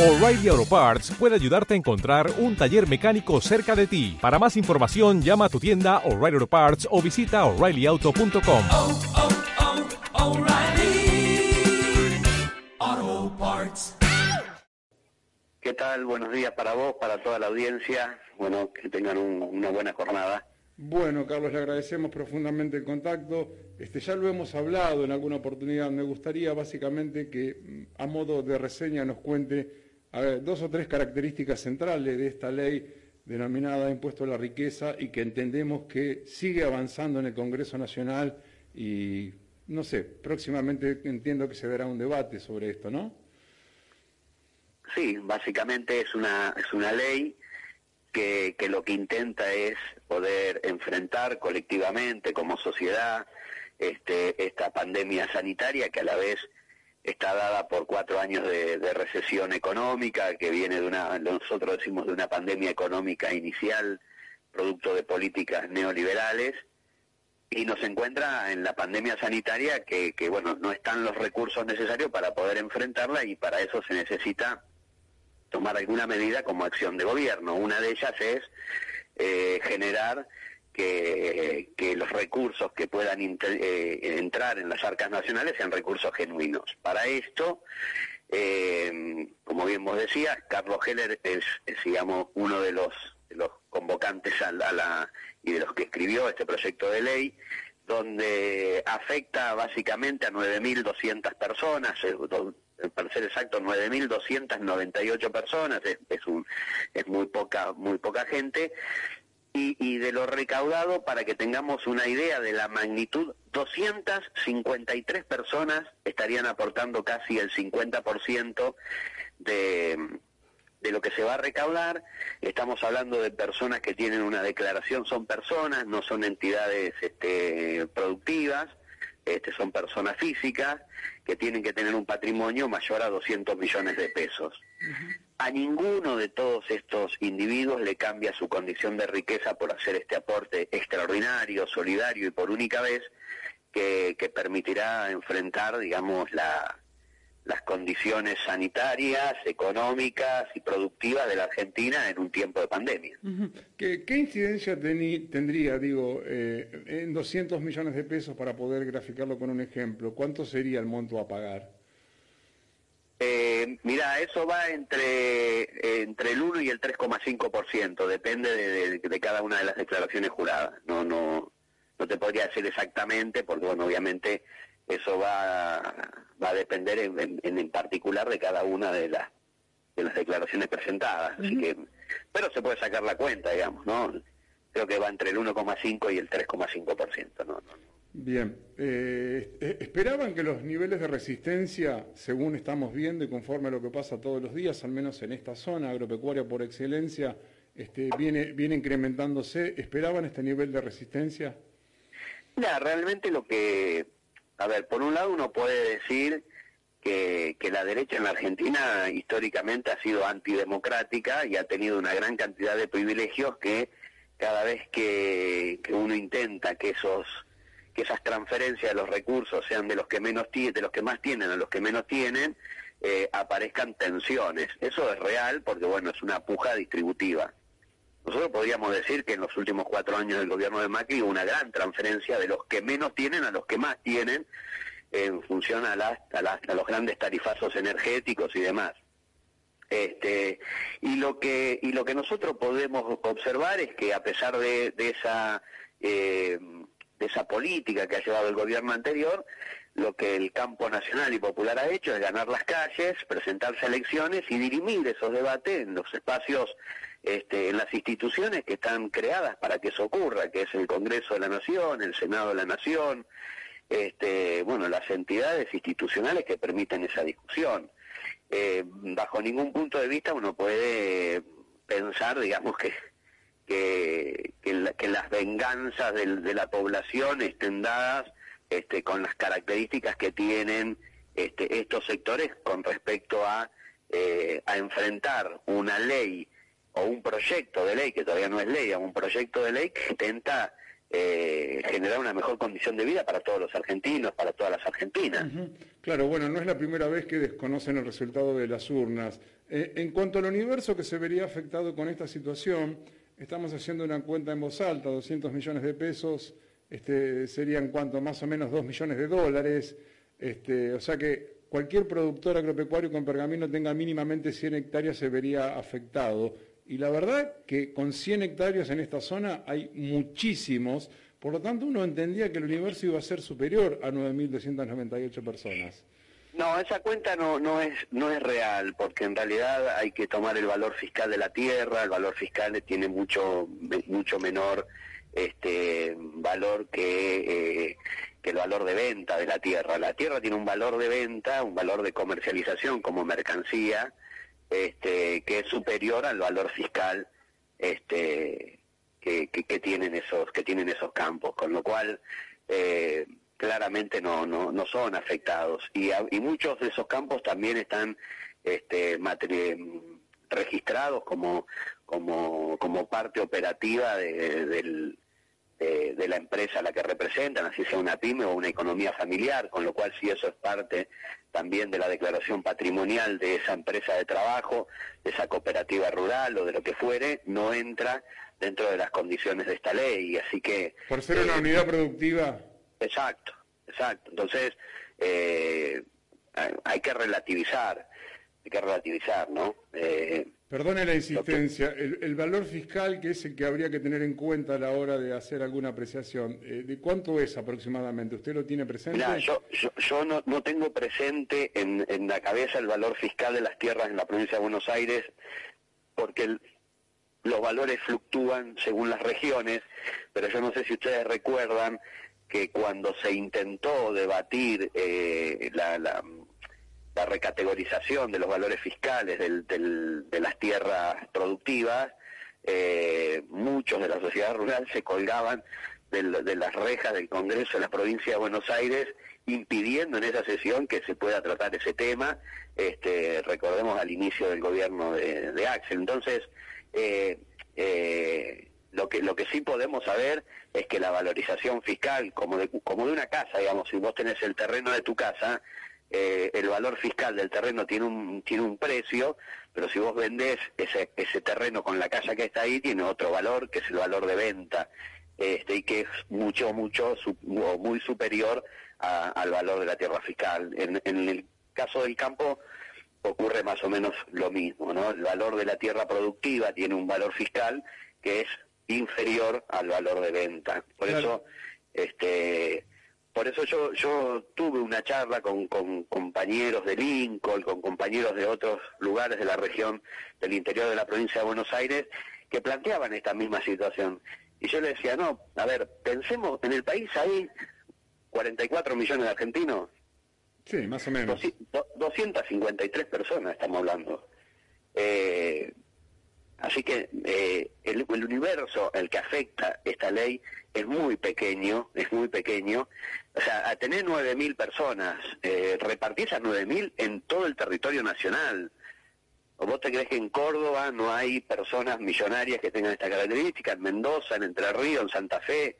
O'Reilly Auto Parts puede ayudarte a encontrar un taller mecánico cerca de ti. Para más información, llama a tu tienda O'Reilly Auto Parts o visita oreillyauto.com. oh, oh, Parts. ¿Qué tal? Buenos días para vos, para toda la audiencia. Bueno, que tengan un- una buena jornada. Bueno, Carlos, le agradecemos profundamente el contacto. Este, ya lo hemos hablado en alguna oportunidad. Me gustaría básicamente que, mm, a modo de reseña, nos cuente dos o tres características centrales de esta ley denominada Impuesto a la Riqueza y que entendemos que sigue avanzando en el Congreso Nacional y, no sé, próximamente entiendo que se dará un debate sobre esto, ¿no? Sí, básicamente es una, es una ley que, que lo que intenta es poder enfrentar colectivamente como sociedad este, esta pandemia sanitaria que a la vez está dada por cuatro años de, recesión económica, que viene de una, nosotros decimos de una pandemia económica inicial, producto de políticas neoliberales, y nos encuentra en la pandemia sanitaria que, que, bueno, no están los recursos necesarios para poder enfrentarla y para eso se necesita tomar alguna medida como acción de gobierno. Una de ellas es eh, generar que, los recursos que puedan eh, entrar en las arcas nacionales sean recursos genuinos. Para esto, eh, como bien vos decías, Carlos Heller es, es, digamos, uno de los, convocantes a la- y de los que escribió este proyecto de ley, donde afecta básicamente a 9.200 personas, eh, do- para ser exacto, 9.298 personas, es, es, un, es muy poca, muy poca gente, y, y de lo recaudado, para que tengamos una idea de la magnitud, 253 personas estarían aportando casi el 50% de, de lo que se va a recaudar. Estamos hablando de personas que tienen una declaración, son personas, no son entidades este, productivas, este, son personas físicas que tienen que tener un patrimonio mayor a 200 millones de pesos. A ninguno de todos estos individuos le cambia su condición de riqueza por hacer este aporte extraordinario, solidario y por única vez que, que permitirá enfrentar, digamos, la, las condiciones sanitarias, económicas y productivas de la Argentina en un tiempo de pandemia. ¿Qué, qué incidencia teni- tendría, digo, eh, en 200 millones de pesos para poder graficarlo con un ejemplo? ¿Cuánto sería el monto a pagar? Eh, mira, eso va entre, entre el 1 y el 3,5%, depende de, de- de cada una de las declaraciones juradas. No, no, no te podría decir exactamente, porque bueno, obviamente eso va, va a depender en, en- en particular de cada una de las, de las declaraciones presentadas. Así que, pero se puede sacar la cuenta, digamos, ¿no? Creo que va entre el 1,5 y el 3,5%, ¿no? no, no. Bien, eh, eh, ¿esperaban que los niveles de resistencia, según estamos viendo y conforme a lo que pasa todos los días, al menos en esta zona agropecuaria por excelencia, este, viene, viene incrementándose? ¿Esperaban este nivel de resistencia? Mira, realmente lo que, a ver, por un lado uno puede decir que, que la derecha en la Argentina históricamente ha sido antidemocrática y ha tenido una gran cantidad de privilegios que cada vez que, que uno intenta que esos que esas transferencias de los recursos sean de los que menos de los que más tienen a los que menos tienen, eh, aparezcan tensiones. Eso es real porque bueno es una puja distributiva. Nosotros podríamos decir que en los últimos cuatro años del gobierno de Macri hubo una gran transferencia de los que menos tienen a los que más tienen en función a, las, los grandes tarifazos energéticos y demás. Este, y lo que y lo que nosotros podemos observar es que a pesar de, de esa eh, de esa política que ha llevado el gobierno anterior, lo que el campo nacional y popular ha hecho es ganar las calles, presentarse a elecciones y dirimir esos debates en los espacios, este, en las instituciones que están creadas para que eso ocurra, que es el Congreso de la Nación, el Senado de la Nación, este, bueno, las entidades institucionales que permiten esa discusión. Eh, bajo ningún punto de vista uno puede pensar, digamos, que las venganzas del- de, la población estén dadas este, con las características que tienen este, estos sectores con respecto a, eh, a enfrentar una ley o un proyecto de ley, que todavía no es ley, a un proyecto de ley que intenta eh, generar una mejor condición de vida para todos los argentinos, para todas las argentinas. Claro, bueno, no es la primera vez que desconocen el resultado de las urnas. Eh, en cuanto al universo que se vería afectado con esta situación, estamos haciendo una cuenta en voz alta, 200 millones de pesos, este, serían cuánto, más o menos 2 millones de dólares, este, o sea que cualquier productor agropecuario con pergamino tenga mínimamente 100 hectáreas se vería afectado. Y la verdad que con 100 hectáreas en esta zona hay muchísimos, por lo tanto uno entendía que el universo iba a ser superior a 9.298 personas. No, esa cuenta no, no, es, no es real, porque en realidad hay que tomar el valor fiscal de la tierra, el valor fiscal tiene mucho, mucho menor este valor que, eh, que el valor de venta de la tierra. La tierra tiene un valor de venta, un valor de comercialización como mercancía, este, que es superior al valor fiscal este, que, que, que tienen esos que tienen esos campos, con lo cual eh, claramente no, no, no son afectados y, a- y muchos de esos campos también están este, registrados como como como parte operativa de, del de, de la empresa a la que representan, así sea una pyme o una economía familiar, con lo cual si eso es parte también de la declaración patrimonial de esa empresa de trabajo, de esa cooperativa rural o de lo que fuere, no entra dentro de las condiciones de esta ley. Así que... Por ser una eh, unidad productiva, Exacto, exacto. Entonces, eh, hay- que relativizar, hay que relativizar, ¿no? Eh, perdone la insistencia, el, el valor fiscal que es el que habría que tener en cuenta a la hora de hacer alguna apreciación, eh, ¿de cuánto es aproximadamente? ¿Usted lo tiene presente? Mirá, yo, yo, yo no, no tengo presente en, en la cabeza el valor fiscal de las tierras en la provincia de Buenos Aires, porque el- los valores fluctúan según las regiones, pero yo no sé si ustedes recuerdan que cuando se intentó debatir eh, la, recategorización de los valores fiscales de las tierras productivas, eh, muchos de la sociedad rural se colgaban de, las rejas del Congreso de la provincia de Buenos Aires, impidiendo en esa sesión que se pueda tratar ese tema, este, recordemos al inicio del gobierno de, Axel. Entonces, eh, lo que lo que sí podemos saber es que la valorización fiscal, como de, como de una casa, digamos, si vos tenés el terreno de tu casa, eh, el valor fiscal del terreno tiene un tiene un precio, pero si vos vendés ese ese terreno con la casa que está ahí tiene otro valor que es el valor de venta, este y que es mucho mucho su- o muy superior a- al valor de la tierra fiscal. En, en el caso del campo ocurre más o menos lo mismo, ¿no? El valor de la tierra productiva tiene un valor fiscal que es inferior al valor de venta. Por Claro. eso, este, por eso yo yo tuve una charla con, con compañeros de Lincoln, con compañeros de otros lugares de la región del interior de la provincia de Buenos Aires que planteaban esta misma situación. Y yo les decía, no, a ver, pensemos, en el país hay 44 millones de argentinos, Sí, más o menos. Doci- do- 253 personas estamos hablando. Eh, así que eh, el, el universo al que afecta esta ley es muy pequeño, es muy pequeño. O sea, a tener 9.000 personas, eh, repartir esas 9.000 en todo el territorio nacional. ¿O vos te crees que en Córdoba no hay personas millonarias que tengan esta característica? En Mendoza, en Entre Ríos, en Santa Fe,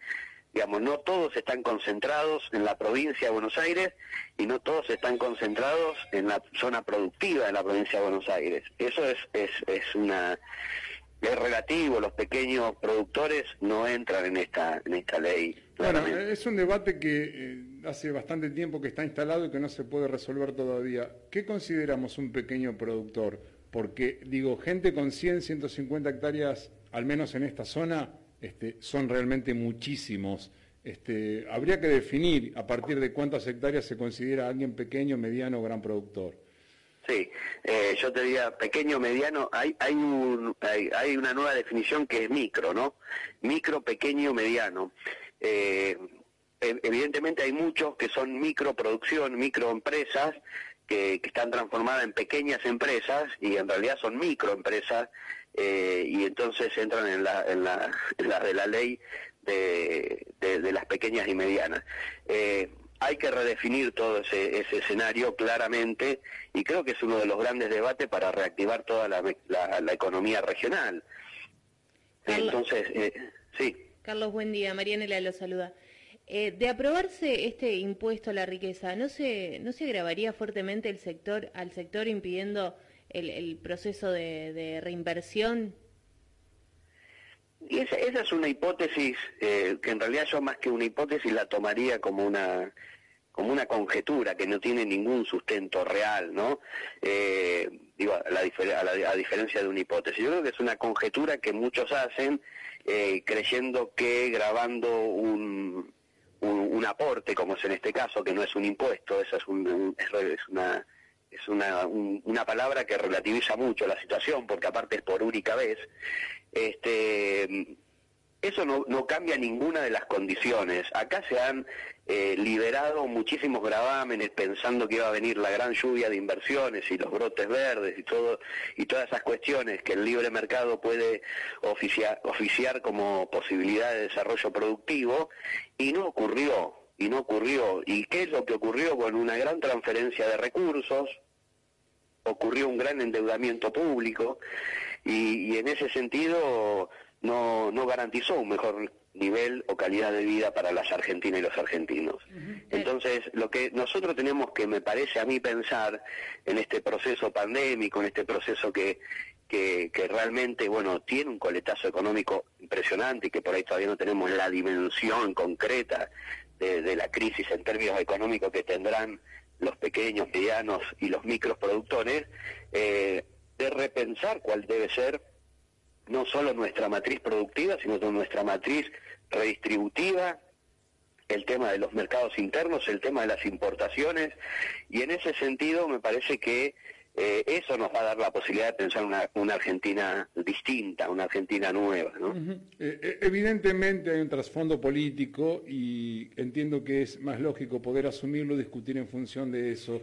digamos, no todos están concentrados en la provincia de Buenos Aires y no todos están concentrados en la zona productiva de la provincia de Buenos Aires. Eso es, es, es una es relativo, los pequeños productores no entran en esta en esta ley. Bueno, claramente. es un debate que eh, hace bastante tiempo que está instalado y que no se puede resolver todavía. ¿Qué consideramos un pequeño productor? Porque, digo, gente con 100, 150 hectáreas, al menos en esta zona, este, son realmente muchísimos. Este, habría que definir a partir de cuántas hectáreas se considera alguien pequeño, mediano o gran productor. Sí, eh, yo te diría pequeño, mediano, hay hay, un, hay hay una nueva definición que es micro, ¿no? Micro, pequeño, mediano. Eh, ev- evidentemente hay muchos que son microproducción, microempresas que, que están transformadas en pequeñas empresas y en realidad son microempresas eh, y entonces entran en la, en la, en la de la ley de, de- de las pequeñas y medianas. Eh, hay que redefinir todo ese, ese escenario claramente y creo que es uno de los grandes debates para reactivar toda la, la- la economía regional. Entonces, eh, sí. Carlos, buen día. Marianela lo saluda. Eh, de aprobarse este impuesto a la riqueza, ¿no se, no se agravaría fuertemente el sector, al sector impidiendo el, proceso de, reinversión? Y esa, es una hipótesis eh, que en realidad yo más que una hipótesis la tomaría como una como una conjetura que no tiene ningún sustento real, ¿no? Eh, digo, a, la, a, diferencia de una hipótesis. Yo creo que es una conjetura que muchos hacen eh, creyendo que grabando un, un, aporte, como es en este caso, que no es un impuesto, esa es, un, es una es una, una palabra que relativiza mucho la situación, porque aparte es por única vez, este, eso no, no cambia ninguna de las condiciones. Acá se han eh, liberado muchísimos gravámenes pensando que iba a venir la gran lluvia de inversiones y los brotes verdes y todo y todas esas cuestiones que el libre mercado puede oficiar, oficiar como posibilidad de desarrollo productivo y no ocurrió y no ocurrió. ¿Y qué es lo que ocurrió? Con una gran transferencia de recursos, ocurrió un gran endeudamiento público y, y en ese sentido no, no garantizó un mejor nivel o calidad de vida para las argentinas y los argentinos. Entonces, lo que nosotros tenemos que, me parece a mí, pensar en este proceso pandémico, en este proceso que, que, realmente, bueno, tiene un coletazo económico impresionante y que por ahí todavía no tenemos la dimensión concreta de, la crisis en términos económicos que tendrán los pequeños, medianos y los microproductores, eh, de repensar cuál debe ser no solo nuestra matriz productiva, sino nuestra matriz redistributiva, el tema de los mercados internos, el tema de las importaciones, y en ese sentido me parece que eh, eso nos va a dar la posibilidad de pensar una, una Argentina distinta, una Argentina nueva. ¿no? Eh, eh, evidentemente hay un trasfondo político y entiendo que es más lógico poder asumirlo, discutir en función de eso.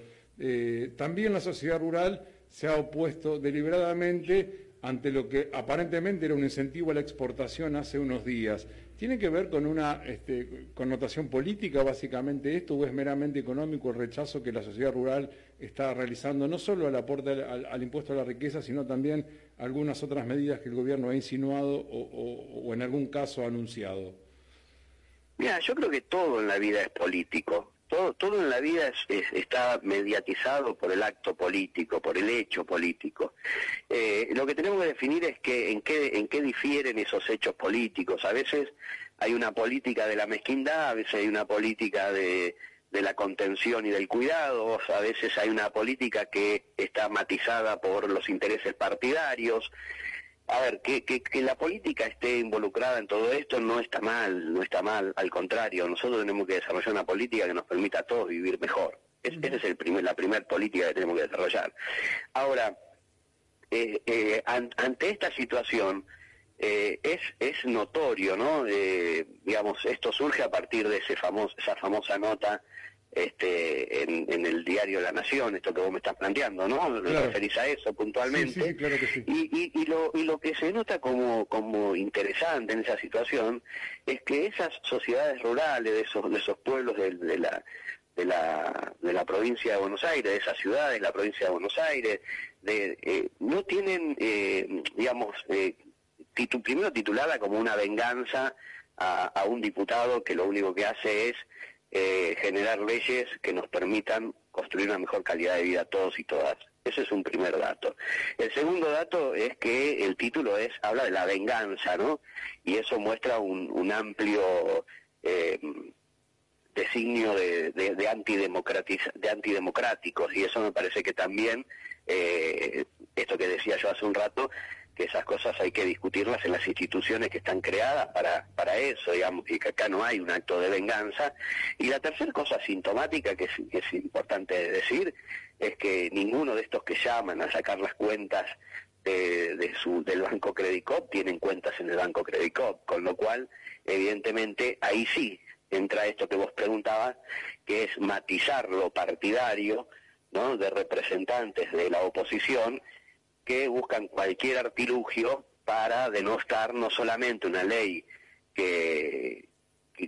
también la sociedad rural se ha opuesto deliberadamente ante lo que aparentemente era un incentivo a la exportación hace unos días. ¿Tiene que ver con una este, connotación política básicamente esto o es meramente económico el rechazo que la sociedad rural está realizando no solo al aporte al, impuesto a la riqueza, sino también algunas otras medidas que el gobierno ha insinuado o, en algún caso ha anunciado? Mira, yo creo que todo en la vida es político todo, todo en la vida está mediatizado por el acto político, por el hecho político. Eh, lo que tenemos que definir es que en qué, en qué difieren esos hechos políticos. A veces hay una política de la mezquindad, a veces hay una política de, de la contención y del cuidado, a veces hay una política que está matizada por los intereses partidarios a ver, que, que, que, la política esté involucrada en todo esto no está mal, no está mal, al contrario, nosotros tenemos que desarrollar una política que nos permita a todos vivir mejor. Es, Esa es el primer, la primera política que tenemos que desarrollar. Ahora, eh, eh, ante esta situación, eh, es, es notorio, ¿no? digamos, esto surge a partir de ese famoso, esa famosa nota este, en, el diario La Nación, esto que vos me estás planteando, ¿no? Claro. referís a eso puntualmente. Sí, claro que sí. Y, y, lo, y lo que se nota como, como interesante en esa situación es que esas sociedades rurales, de esos, de esos pueblos de, la de la, de la provincia de Buenos Aires, de esas ciudades, de la provincia de Buenos Aires, de, eh, no tienen, eh, digamos, eh, primero titulada como una venganza a, a un diputado que lo único que hace es eh, generar leyes que nos permitan construir una mejor calidad de vida a todos y todas. Ese es un primer dato. El segundo dato es que el título es habla de la venganza, ¿no? Y eso muestra un, amplio eh, designio de, de, de, de antidemocráticos y eso me parece que también, eh, esto que decía yo hace un rato, que esas cosas hay que discutirlas en las instituciones que están creadas para, para eso, digamos, y que acá no hay un acto de venganza. Y la tercera cosa sintomática que es, que es importante decir es que ninguno de estos que llaman a sacar las cuentas de, su, del Banco Credicop tienen cuentas en el Banco Credicop, con lo cual, evidentemente, ahí sí entra esto que vos preguntabas, que es matizar lo partidario, ¿no? de representantes de la oposición que buscan cualquier artilugio para denostar no solamente una ley que,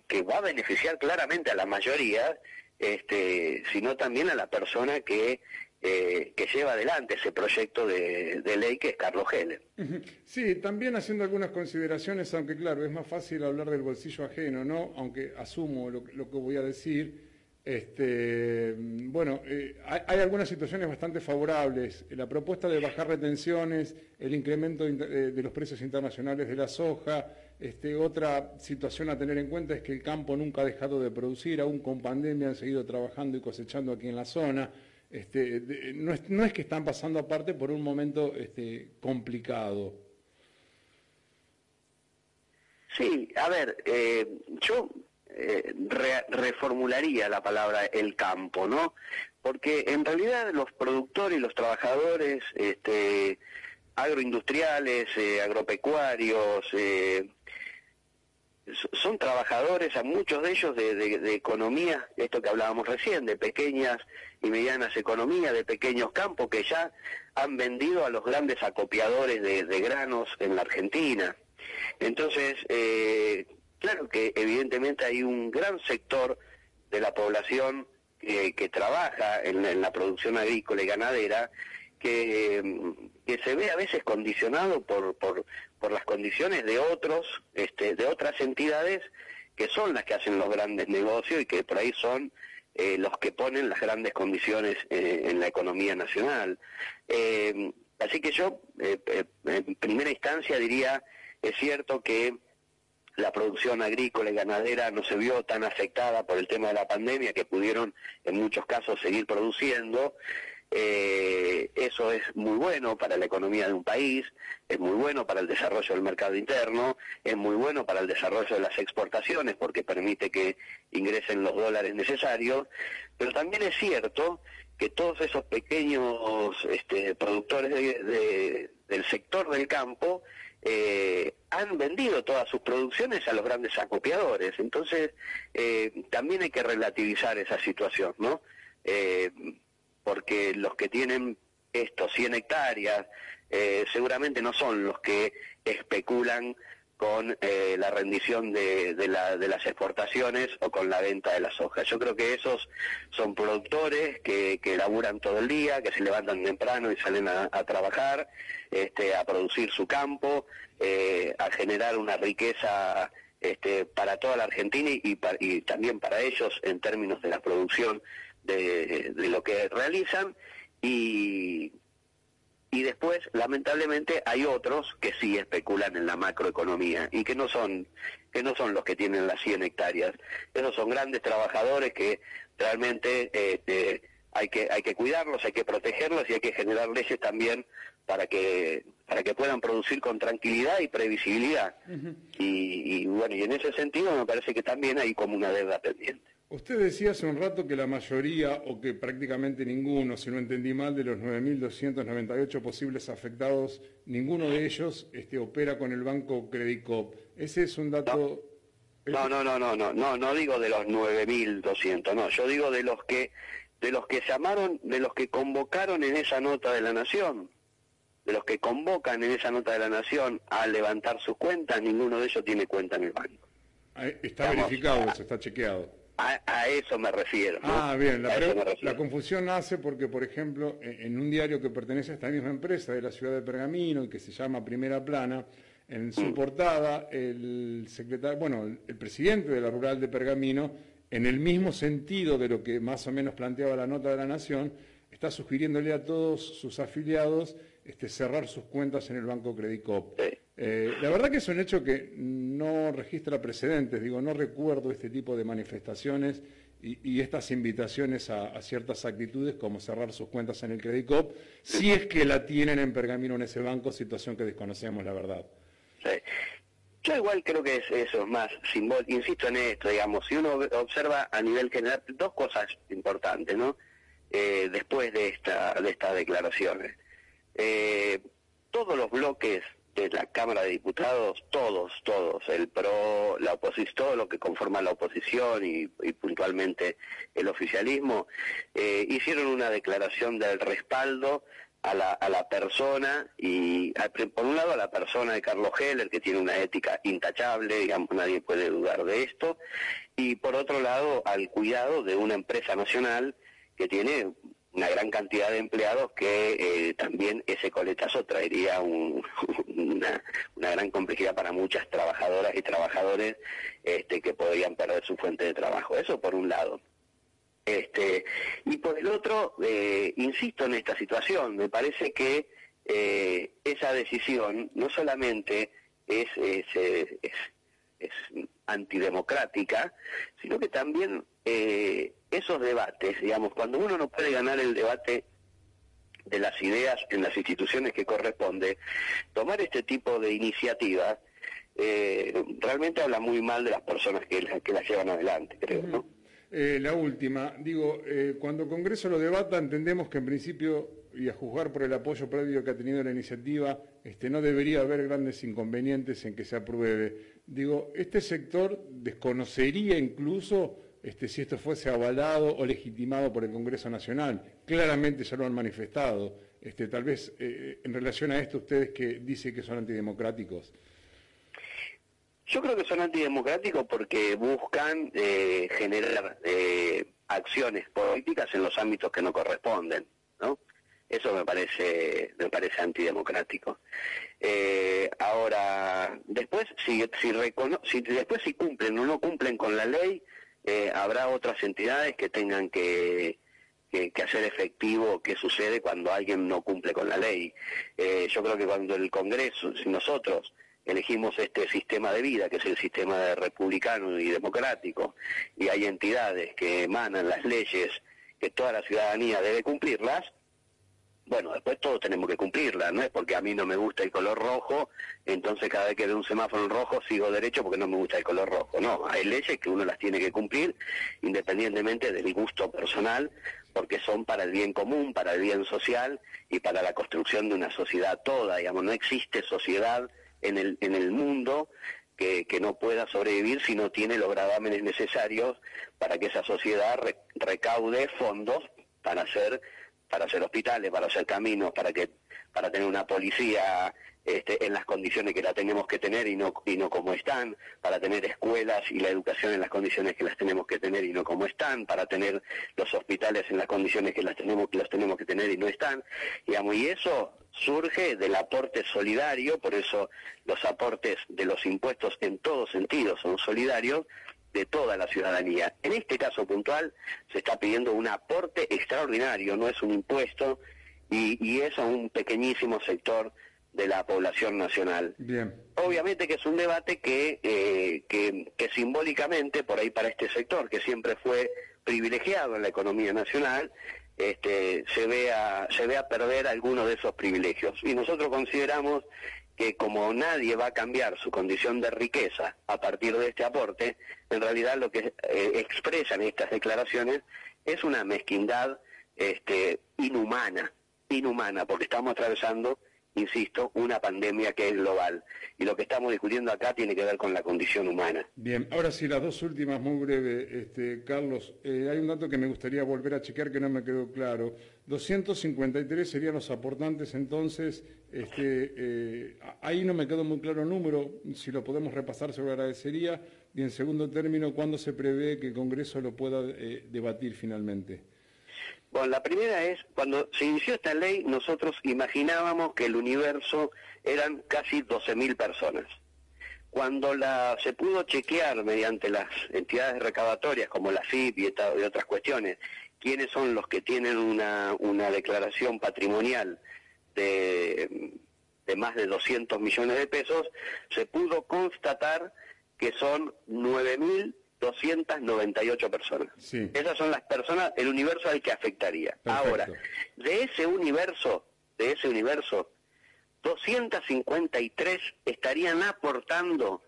que, va a beneficiar claramente a la mayoría, este, sino también a la persona que eh, que lleva adelante ese proyecto de, de ley que es Carlos Heller. Sí, también haciendo algunas consideraciones, aunque claro, es más fácil hablar del bolsillo ajeno, ¿no? Aunque asumo lo, que- lo que voy a decir. Este, bueno, eh, hay, algunas situaciones bastante favorables. La propuesta de bajar retenciones, el incremento inter- eh, de los precios internacionales de la soja. Este, otra situación a tener en cuenta es que el campo nunca ha dejado de producir, aún con pandemia han seguido trabajando y cosechando aquí en la zona. Este, de- no, es, no es que están pasando aparte por un momento este, complicado. Sí, a ver, eh, yo eh, re- reformularía la palabra el campo, ¿no? Porque en realidad los productores y los trabajadores este, agroindustriales, eh, agropecuarios, eh, so- son trabajadores, a muchos de ellos de, economías, esto que hablábamos recién, de pequeñas y medianas economías, de pequeños campos que ya han vendido a los grandes acopiadores de, granos en la Argentina. Entonces, claro que evidentemente hay un gran sector de la población que, trabaja en, la- producción agrícola y ganadera que, se ve a veces condicionado por, por, las condiciones de otros, este, de otras entidades que son las que hacen los grandes negocios y que por ahí son eh, los que ponen las grandes condiciones eh, en la economía nacional. Eh, así que yo, en primera instancia, diría, es cierto que la producción agrícola y ganadera no se vio tan afectada por el tema de la pandemia, que pudieron en muchos casos seguir produciendo. Eh, eso es muy bueno para la economía de un país, es muy bueno para el desarrollo del mercado interno, es muy bueno para el desarrollo de las exportaciones porque permite que ingresen los dólares necesarios, pero también es cierto que todos esos pequeños este, productores de- de- del sector del campo eh, han vendido todas sus producciones a los grandes acopiadores. Entonces, eh, también hay que relativizar esa situación, ¿no? Eh, porque los que tienen estos 100 hectáreas eh, seguramente no son los que especulan con eh, la rendición de, de la- de las exportaciones o con la venta de la soja. Yo creo que esos son productores que, que laburan todo el día, que se levantan temprano y salen a, trabajar, este, a producir su campo, eh, a generar una riqueza este, para toda la Argentina y, pa- y también para ellos en términos de la producción de, de lo que realizan y, y después, lamentablemente, hay otros que sí especulan en la macroeconomía y que no son que no son los que tienen las 100 hectáreas. Esos son grandes trabajadores que realmente este, hay que hay que cuidarlos, hay que protegerlos y hay que generar leyes también para que para que puedan producir con tranquilidad y previsibilidad. y, y bueno, y en ese sentido me parece que también hay como una deuda pendiente. Usted decía hace un rato que la mayoría, o que prácticamente ninguno, si no entendí mal, de los 9.298 posibles afectados, ninguno de ellos este, opera con el banco Credicop. Ese es un dato... No, no, no, no, no, no, no digo de los 9.200, no, yo digo de los que de los que llamaron, de los que convocaron en esa nota de la Nación, de los que convocan en esa nota de la Nación a levantar sus cuentas, ninguno de ellos tiene cuenta en el banco. Ah, Está verificado eso, está chequeado. A, a eso me refiero. ¿no? Ah, bien, la, refiero. confusión nace porque, por ejemplo, en en un diario que pertenece a esta misma empresa de la ciudad de Pergamino y que se llama Primera Plana, en Mm. su portada, el secretario, bueno, el, el presidente de la rural de Pergamino, en el mismo sentido de lo que más o menos planteaba la nota de la Nación, está sugiriéndole a todos sus afiliados este, cerrar sus cuentas en el Banco Credicop. Sí. Eh, la verdad que es un hecho que no registra precedentes, digo, no recuerdo este tipo de manifestaciones y, estas invitaciones a, ciertas actitudes como cerrar sus cuentas en el Credicop, si es que la tienen en pergamino en ese banco, situación que desconocemos, la verdad. Sí. Yo igual creo que es eso, es más simbólico, insisto en esto, digamos, si uno observa a nivel general dos cosas importantes, ¿no? Eh, después de esta de estas declaraciones. Eh, todos los bloques de la Cámara de Diputados, todos, todos, el PRO, la oposición, todo lo que conforma la oposición y, puntualmente el oficialismo, eh, hicieron una declaración del respaldo a la, a la persona y a- por un lado a la persona de Carlos Heller que tiene una ética intachable, digamos, nadie puede dudar de esto, y por otro lado al cuidado de una empresa nacional que tiene una gran cantidad de empleados que eh, también ese coletazo traería un- una, una gran complejidad para muchas trabajadoras y trabajadores este, que podrían perder su fuente de trabajo. Eso por un lado. Este, y por el otro, eh, insisto en esta situación, me parece que eh, esa decisión no solamente es, es, eh, es, es antidemocrática, sino que también eh, esos debates, digamos, cuando uno no puede ganar el debate de las ideas en las instituciones que corresponde, tomar este tipo de iniciativas eh, realmente habla muy mal de las personas que, que las llevan adelante, creo, ¿no? Eh, la última, digo, cuando Congreso lo debata, entendemos que en principio, y a juzgar por el apoyo previo que ha tenido la iniciativa, este, no debería haber grandes inconvenientes en que se apruebe. Digo, ¿este sector desconocería incluso este, si esto fuese avalado o legitimado por el Congreso Nacional? Claramente ya lo han manifestado. Este, tal vez eh, en relación a esto ustedes que dicen que son antidemocráticos. Yo creo que son antidemocráticos porque buscan eh, generar eh, acciones políticas en los ámbitos que no corresponden, ¿no? Eso me parece me parece antidemocrático. Eh, ahora, después si si, recono- si después si cumplen o no cumplen con la ley, eh, habrá otras entidades que tengan que que, hacer efectivo qué sucede cuando alguien no cumple con la ley. Eh, yo creo que cuando el Congreso, si nosotros elegimos este sistema de vida, que es el sistema republicano y democrático, y hay entidades que emanan las leyes que toda la ciudadanía debe cumplirlas, bueno, después todos tenemos que cumplirlas, no es porque a mí no me gusta el color rojo, entonces cada vez que veo un semáforo en rojo sigo derecho porque no me gusta el color rojo. No, hay leyes que uno las tiene que cumplir independientemente del gusto personal, porque son para el bien común, para el bien social y para la construcción de una sociedad toda. Digamos, no existe sociedad en el, en el mundo que, que no pueda sobrevivir si no tiene los gravámenes necesarios para que esa sociedad re- recaude fondos para hacer para hacer hospitales, para hacer caminos, para que para tener una policía este, en las condiciones que la tenemos que tener y no y no como están, para tener escuelas y la educación en las condiciones que las tenemos que tener y no como están, para tener los hospitales en las condiciones que las tenemos que las tenemos que tener y no están, digamos, y eso surge del aporte solidario, por eso los aportes de los impuestos en todos sentidos son solidarios de toda la ciudadanía. En este caso puntual se está pidiendo un aporte extraordinario, no es un impuesto, y, y es a un pequeñísimo sector de la población nacional. Bien. Obviamente que es un debate que, eh, que, que simbólicamente, por ahí para este sector, que siempre fue privilegiado en la economía nacional, este, se, vea, se vea perder algunos de esos privilegios. Y nosotros consideramos que como nadie va a cambiar su condición de riqueza a partir de este aporte, en realidad lo que eh, expresan estas declaraciones es una mezquindad este, inhumana, inhumana, porque estamos atravesando, insisto, una pandemia que es global. Y lo que estamos discutiendo acá tiene que ver con la condición humana. Bien, ahora sí, las dos últimas, muy breve, este, Carlos. Eh, hay un dato que me gustaría volver a chequear que no me quedó claro. 253 serían los aportantes, entonces, este, eh, ahí no me quedó muy claro el número, si lo podemos repasar se lo agradecería. Y en segundo término, ¿cuándo se prevé que el Congreso lo pueda eh, debatir finalmente? Bueno, la primera es, cuando se inició esta ley, nosotros imaginábamos que el universo eran casi 12.000 personas. Cuando la, se pudo chequear mediante las entidades recaudatorias como la FIP y, otras cuestiones, quiénes son los que tienen una, una declaración patrimonial de, de más de 200 millones de pesos, se pudo constatar que son 9.298 personas. Sí. Esas son las personas, el universo al que afectaría. Perfecto. Ahora, de ese universo, de ese universo, 253 estarían aportando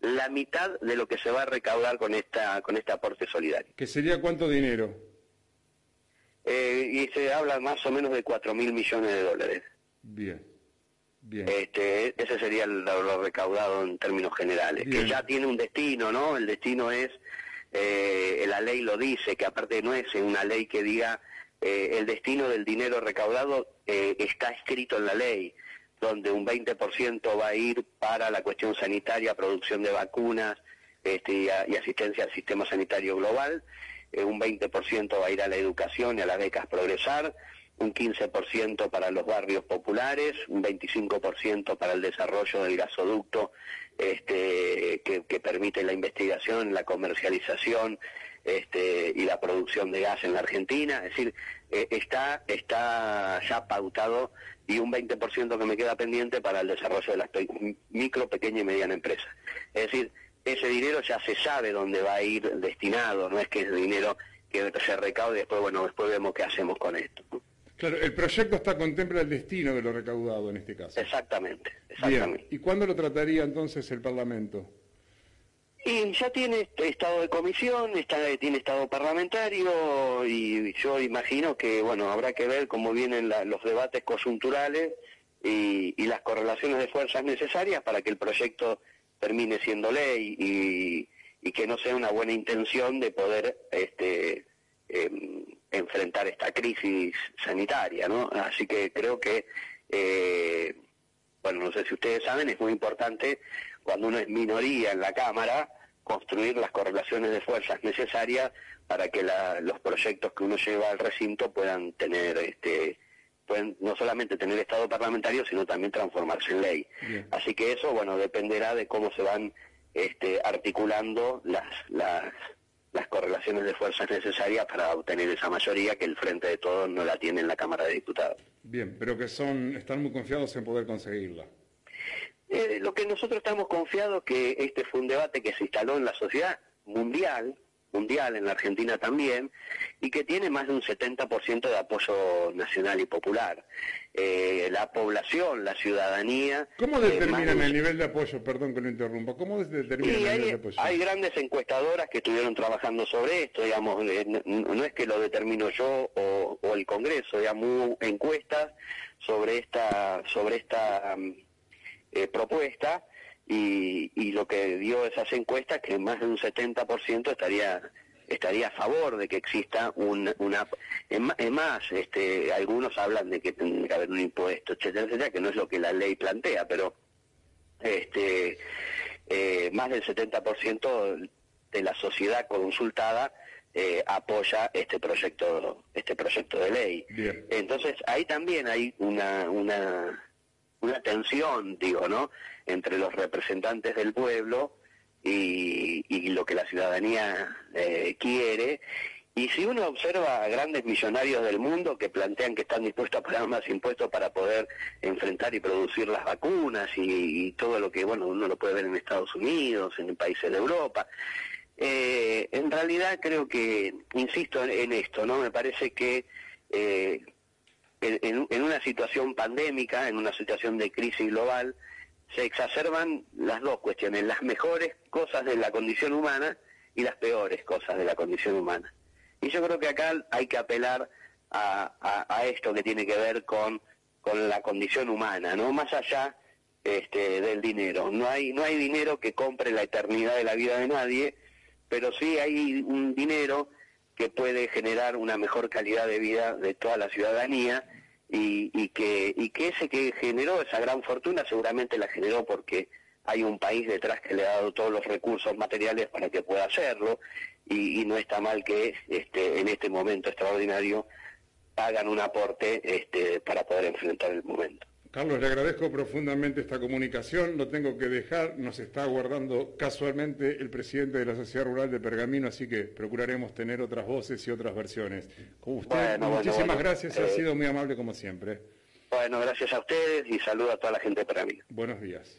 la mitad de lo que se va a recaudar con esta con este aporte solidario. ¿Que sería cuánto dinero? Eh, y se habla más o menos de 4 mil millones de dólares. Bien, bien. Este, ese sería el- lo, recaudado en términos generales, Bien. que ya tiene un destino, ¿no? El destino es, eh, la ley lo dice, que aparte no es una ley que diga eh, el destino del dinero recaudado eh, está escrito en la ley, donde un 20% va a ir para la cuestión sanitaria, producción de vacunas este, y, a- y asistencia al sistema sanitario global, un 20% va a ir a la educación y a las becas Progresar, un 15% para los barrios populares, un 25% para el desarrollo del gasoducto este, que, permite la investigación, la comercialización este, y la producción de gas en la Argentina. Es decir, eh, está, está ya pautado y un 20% que me queda pendiente para el desarrollo de las micro, pequeña y mediana empresa. Es decir, ese dinero ya se sabe dónde va a ir destinado, no es que es dinero que se recaude y después, bueno, después vemos qué hacemos con esto. Claro, el proyecto está contempla el destino de lo recaudado en este caso. Exactamente, Bien. exactamente. ¿Y cuándo lo trataría entonces el Parlamento? Y ya tiene estado de comisión, está, tiene estado parlamentario y yo imagino que, bueno, habrá que ver cómo vienen la- los debates coyunturales y, y las correlaciones de fuerzas necesarias para que el proyecto termine siendo ley y, y que no sea una buena intención de poder este, em, enfrentar esta crisis sanitaria, ¿no? Así que creo que, eh, bueno, no sé si ustedes saben, es muy importante cuando uno es minoría en la Cámara construir las correlaciones de fuerzas necesarias para que la- los proyectos que uno lleva al recinto puedan tener este pueden no solamente tener estado parlamentario sino también transformarse en ley Bien. así que eso bueno dependerá de cómo se van este, articulando las, las las correlaciones de fuerzas necesarias para obtener esa mayoría que el frente de todos no la tiene en la Cámara de Diputados Bien, pero que son están muy confiados en poder conseguirla. Eh, lo que nosotros estamos confiados que este fue un debate que se instaló en la sociedad mundial, mundial en la Argentina también, y que tiene más de un 70% de apoyo nacional y popular. Eh, la población, la ciudadanía... ¿Cómo determinan el nivel de apoyo? Perdón que lo interrumpa. ¿Cómo determinan el nivel de apoyo? hay grandes encuestadoras que estuvieron trabajando sobre esto, digamos, eh, no, no es que lo determino yo o, o el Congreso, digamos, hubo encuestas sobre esta, sobre esta mm, eh, propuesta y, y lo que dio esas encuestas que más de un 70% estaría estaría a favor de que exista un, una es más este algunos hablan de que tendría que haber un impuesto etcétera etcétera que no es lo que la ley plantea pero este eh, más del 70% de la sociedad consultada eh, apoya este proyecto este proyecto de ley Bien. entonces ahí también hay una una una tensión digo no entre los representantes del pueblo y, y lo que la ciudadanía eh, quiere y si uno observa a grandes millonarios del mundo que plantean que están dispuestos a pagar más impuestos para poder enfrentar y producir las vacunas y, todo lo que, bueno, uno lo puede ver en Estados Unidos, en países de Europa, eh, en realidad creo que, insisto en, esto, ¿no? Me parece que eh, en- en una situación pandémica, en una situación de crisis global, se exacerban las dos cuestiones, las mejores cosas de la condición humana y las peores cosas de la condición humana. Y yo creo que acá hay que apelar a, esto que tiene que ver con, con la condición humana, no más allá este, del dinero. No hay, no hay dinero que compre la eternidad de la vida de nadie, pero sí hay un dinero que puede generar una mejor calidad de vida de toda la ciudadanía y, que ese que generó esa gran fortuna seguramente la generó porque hay un país detrás que le ha dado todos los recursos materiales para que pueda hacerlo y, y no está mal que este en este momento extraordinario hagan un aporte este para poder enfrentar el momento. Carlos, le agradezco profundamente esta comunicación. Lo tengo que dejar. Nos está aguardando casualmente el presidente de la Sociedad Rural de Pergamino, así que procuraremos tener otras voces y otras versiones. Con usted, Bueno, muchísimas bueno. gracias. Ha Eh, sido muy amable como siempre. Bueno, gracias a ustedes y saludo a toda la gente para mí. Buenos días.